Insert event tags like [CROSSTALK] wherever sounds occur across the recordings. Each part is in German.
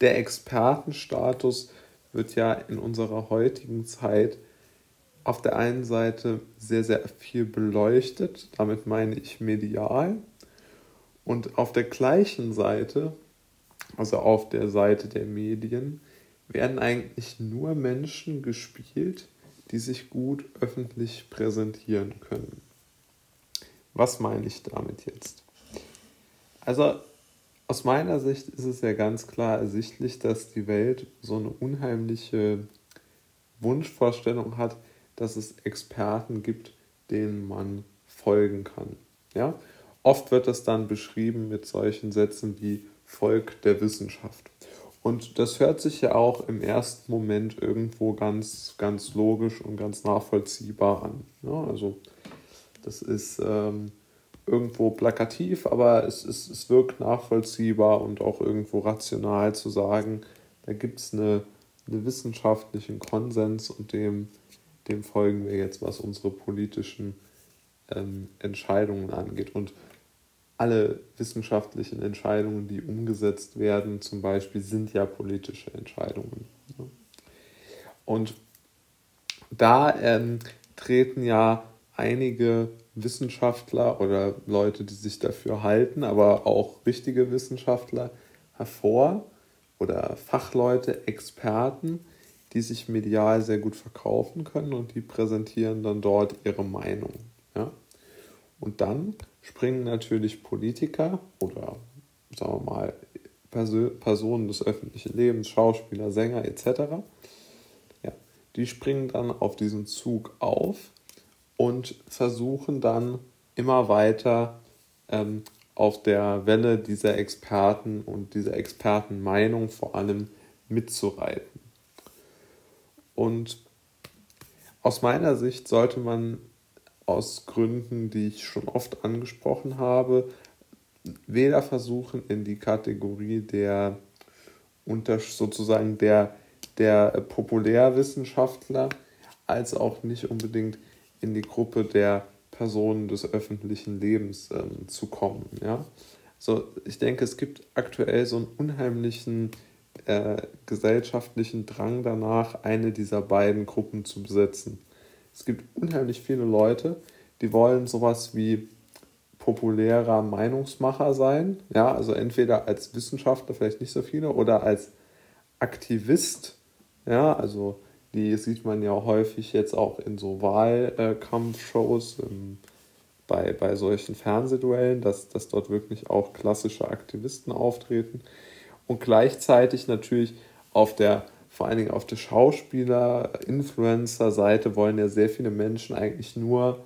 der Expertenstatus wird ja in unserer heutigen Zeit auf der einen Seite sehr, sehr viel beleuchtet, damit meine ich medial, und auf der gleichen Seite, also auf der Seite der Medien, werden eigentlich nur Menschen gespielt, die sich gut öffentlich präsentieren können. Was meine ich damit jetzt? Also aus meiner Sicht ist es ja ganz klar ersichtlich, dass die Welt so eine unheimliche Wunschvorstellung hat, dass es Experten gibt, denen man folgen kann. Ja? Oft wird das dann beschrieben mit solchen Sätzen wie Volk der Wissenschaft. Und das hört sich ja auch im ersten Moment irgendwo ganz, ganz logisch und ganz nachvollziehbar an. Ja, also das ist ähm, irgendwo plakativ, aber es, es, es wirkt nachvollziehbar und auch irgendwo rational zu sagen, da gibt es eine, wissenschaftlichen Konsens und dem, dem folgen wir jetzt, was unsere politischen ähm, Entscheidungen angeht. Und alle wissenschaftlichen Entscheidungen, die umgesetzt werden, zum Beispiel, sind ja politische Entscheidungen. Und da ähm, treten ja einige Wissenschaftler oder Leute, die sich dafür halten, aber auch richtige Wissenschaftler hervor oder Fachleute, Experten, die sich medial sehr gut verkaufen können und die präsentieren dann dort ihre Meinung. Ja? Und dann springen natürlich Politiker oder sagen wir mal Personen des öffentlichen Lebens, Schauspieler, Sänger etc. Ja, die springen dann auf diesen Zug auf und versuchen dann immer weiter ähm, auf der Welle dieser Experten und dieser Expertenmeinung vor allem mitzureiten. Und aus meiner Sicht sollte man aus Gründen, die ich schon oft angesprochen habe, weder versuchen in die Kategorie der sozusagen der, der Populärwissenschaftler als auch nicht unbedingt in die Gruppe der Personen des öffentlichen Lebens ähm, zu kommen. Ja? So, ich denke, es gibt aktuell so einen unheimlichen äh, gesellschaftlichen Drang danach, eine dieser beiden Gruppen zu besetzen. Es gibt unheimlich viele Leute, die wollen sowas wie populärer Meinungsmacher sein. Ja, also entweder als Wissenschaftler, vielleicht nicht so viele, oder als Aktivist. Ja, also die sieht man ja häufig jetzt auch in so Wahlkampfshows ähm, bei, bei solchen Fernsehduellen, dass, dass dort wirklich auch klassische Aktivisten auftreten. Und gleichzeitig natürlich auf der, vor allen Dingen auf der Schauspieler-Influencer-Seite wollen ja sehr viele Menschen eigentlich nur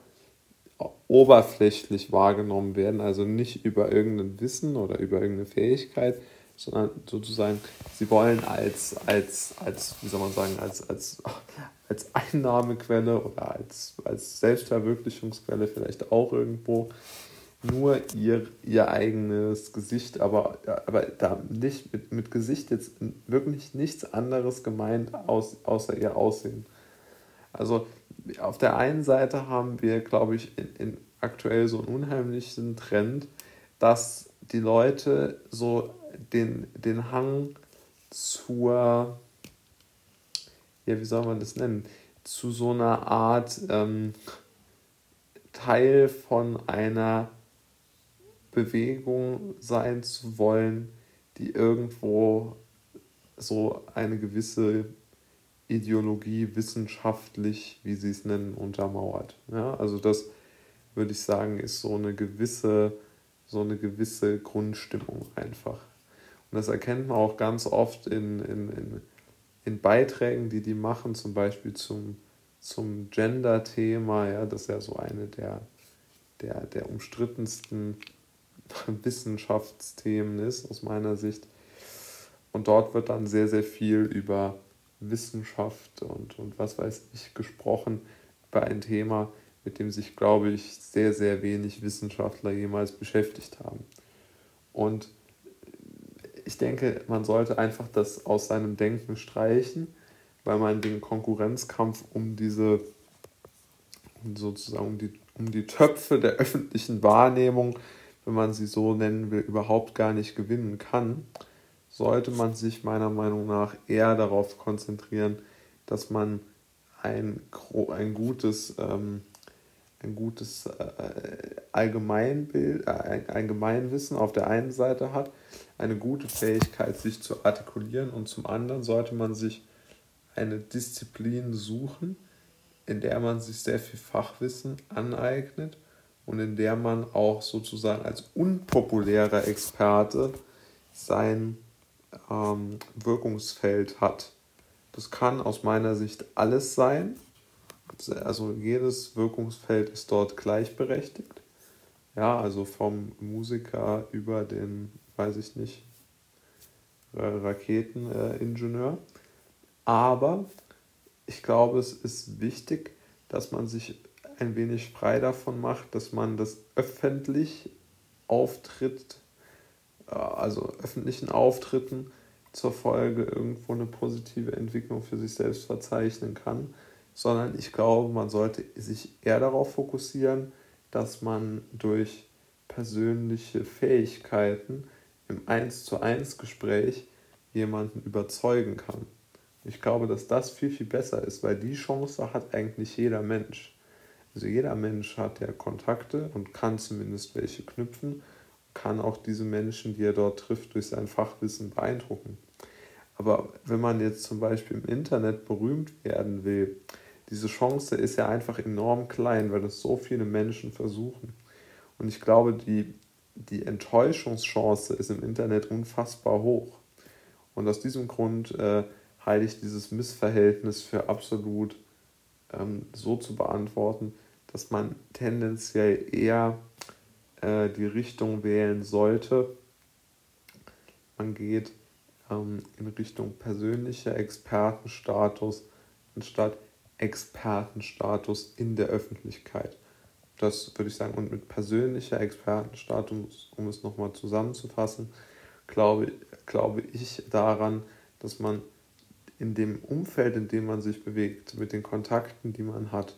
oberflächlich wahrgenommen werden, also nicht über irgendein Wissen oder über irgendeine Fähigkeit, sondern sozusagen, sie wollen als, als, als wie soll man sagen, als, als, als Einnahmequelle oder als, als Selbstverwirklichungsquelle vielleicht auch irgendwo nur ihr, ihr eigenes Gesicht, aber, aber da nicht mit, mit Gesicht jetzt wirklich nichts anderes gemeint aus, außer ihr Aussehen. Also auf der einen Seite haben wir, glaube ich, in, in aktuell so einen unheimlichen Trend, dass die Leute so den, den Hang zur, ja, wie soll man das nennen, zu so einer Art ähm, Teil von einer Bewegung sein zu wollen, die irgendwo so eine gewisse Ideologie wissenschaftlich, wie sie es nennen, untermauert. Ja, also das würde ich sagen, ist so eine gewisse, so eine gewisse Grundstimmung einfach. Und das erkennt man auch ganz oft in, in, in, in Beiträgen, die die machen, zum Beispiel zum, zum Gender-Thema. Ja, das ist ja so eine der, der, der umstrittensten [LAUGHS] Wissenschaftsthemen ist, aus meiner Sicht. Und dort wird dann sehr, sehr viel über Wissenschaft und, und was weiß ich gesprochen, über ein Thema, mit dem sich, glaube ich, sehr, sehr wenig Wissenschaftler jemals beschäftigt haben. Und ich denke, man sollte einfach das aus seinem Denken streichen, weil man den Konkurrenzkampf um diese, sozusagen um die, um die Töpfe der öffentlichen Wahrnehmung, wenn man sie so nennen will, überhaupt gar nicht gewinnen kann, sollte man sich meiner Meinung nach eher darauf konzentrieren, dass man ein, ein gutes, ähm, ein gutes äh, Allgemeinbild, äh, ein Allgemeinwissen auf der einen Seite hat, eine gute Fähigkeit, sich zu artikulieren und zum anderen sollte man sich eine Disziplin suchen, in der man sich sehr viel Fachwissen aneignet und in der man auch sozusagen als unpopulärer Experte sein ähm, Wirkungsfeld hat. Das kann aus meiner Sicht alles sein. Also jedes Wirkungsfeld ist dort gleichberechtigt. Ja, also vom Musiker über den, weiß ich nicht, Raketeningenieur. Aber ich glaube, es ist wichtig, dass man sich ein wenig frei davon macht, dass man das öffentlich auftritt, äh, also öffentlichen Auftritten zur Folge irgendwo eine positive Entwicklung für sich selbst verzeichnen kann, sondern ich glaube, man sollte sich eher darauf fokussieren, dass man durch persönliche Fähigkeiten im 1 zu 1 Gespräch jemanden überzeugen kann. Ich glaube, dass das viel, viel besser ist, weil die Chance hat eigentlich jeder Mensch. Also jeder Mensch hat ja Kontakte und kann zumindest welche knüpfen, kann auch diese Menschen, die er dort trifft, durch sein Fachwissen beeindrucken. Aber wenn man jetzt zum Beispiel im Internet berühmt werden will, diese Chance ist ja einfach enorm klein, weil es so viele Menschen versuchen. Und ich glaube, die, die Enttäuschungschance ist im Internet unfassbar hoch. Und aus diesem Grund äh, halte ich dieses Missverhältnis für absolut ähm, so zu beantworten, dass man tendenziell eher äh, die Richtung wählen sollte. Man geht ähm, in Richtung persönlicher Expertenstatus anstatt Expertenstatus in der Öffentlichkeit. Das würde ich sagen. Und mit persönlicher Expertenstatus, um es nochmal zusammenzufassen, glaube, glaube ich daran, dass man in dem Umfeld, in dem man sich bewegt, mit den Kontakten, die man hat,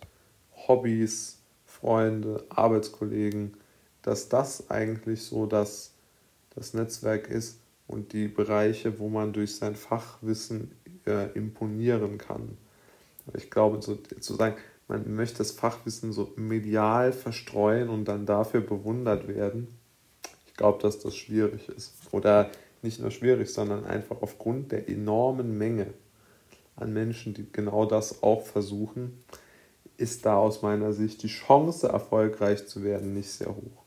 Hobbys, Freunde, Arbeitskollegen, dass das eigentlich so das, das Netzwerk ist und die Bereiche, wo man durch sein Fachwissen äh, imponieren kann. Ich glaube, so, zu sagen, man möchte das Fachwissen so medial verstreuen und dann dafür bewundert werden, ich glaube, dass das schwierig ist. Oder nicht nur schwierig, sondern einfach aufgrund der enormen Menge an Menschen, die genau das auch versuchen, ist da aus meiner Sicht die Chance, erfolgreich zu werden, nicht sehr hoch.